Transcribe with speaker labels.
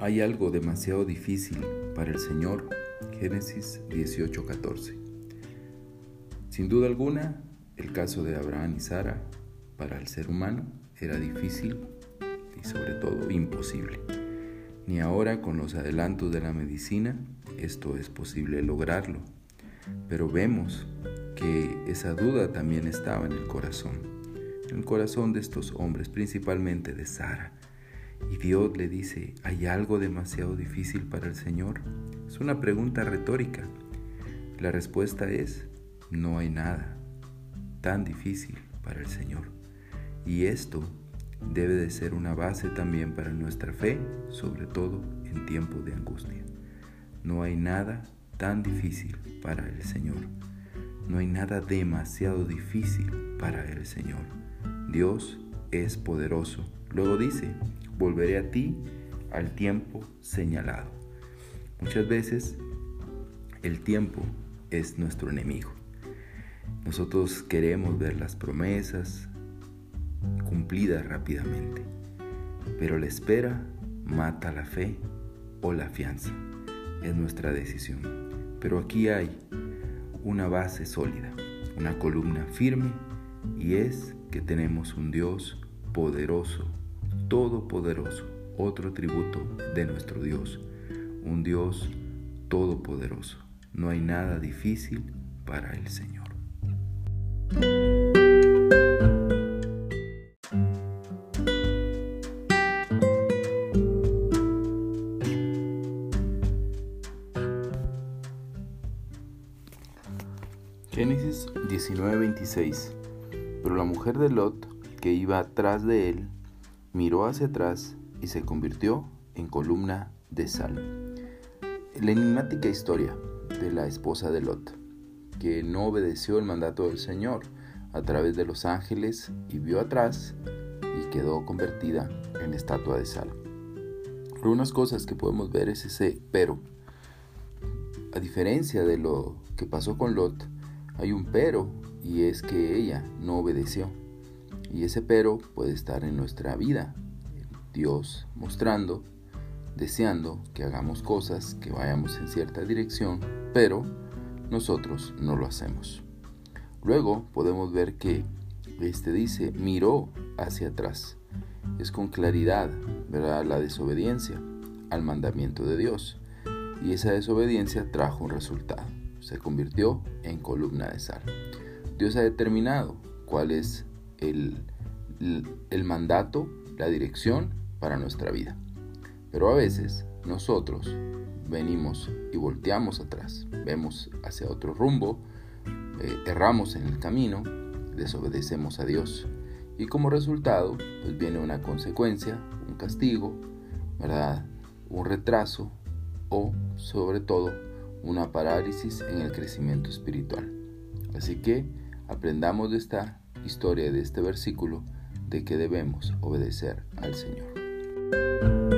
Speaker 1: Hay algo demasiado difícil para el Señor. Génesis 18:14. Sin duda alguna, el caso de Abraham y Sara para el ser humano era difícil y sobre todo imposible. Ni ahora con los adelantos de la medicina esto es posible lograrlo. Pero vemos que esa duda también estaba en el corazón, en el corazón de estos hombres, principalmente de Sara y Dios le dice, ¿hay algo demasiado difícil para el Señor? Es una pregunta retórica. La respuesta es, no hay nada tan difícil para el Señor. Y esto debe de ser una base también para nuestra fe, sobre todo en tiempos de angustia. No hay nada tan difícil para el Señor. No hay nada demasiado difícil para el Señor. Dios es poderoso. Luego dice, volveré a ti al tiempo señalado. Muchas veces el tiempo es nuestro enemigo. Nosotros queremos ver las promesas cumplidas rápidamente, pero la espera mata la fe o la fianza. Es nuestra decisión. Pero aquí hay una base sólida, una columna firme y es que tenemos un Dios poderoso todopoderoso, otro tributo de nuestro Dios, un Dios todopoderoso. No hay nada difícil para el Señor. Génesis 19:26 Pero la mujer de Lot, que iba atrás de él, miró hacia atrás y se convirtió en columna de sal. La enigmática historia de la esposa de Lot, que no obedeció el mandato del Señor a través de los ángeles y vio atrás y quedó convertida en estatua de sal. Algunas cosas que podemos ver es ese pero. A diferencia de lo que pasó con Lot, hay un pero y es que ella no obedeció. Y ese pero puede estar en nuestra vida. Dios mostrando, deseando que hagamos cosas, que vayamos en cierta dirección, pero nosotros no lo hacemos. Luego podemos ver que este dice, miró hacia atrás. Es con claridad, ¿verdad? La desobediencia al mandamiento de Dios. Y esa desobediencia trajo un resultado. Se convirtió en columna de sal. Dios ha determinado cuál es el, el mandato, la dirección para nuestra vida. Pero a veces nosotros venimos y volteamos atrás, vemos hacia otro rumbo, eh, erramos en el camino, desobedecemos a Dios. Y como resultado, pues viene una consecuencia, un castigo, ¿verdad? Un retraso o sobre todo una parálisis en el crecimiento espiritual. Así que aprendamos de esta historia de este versículo de que debemos obedecer al Señor.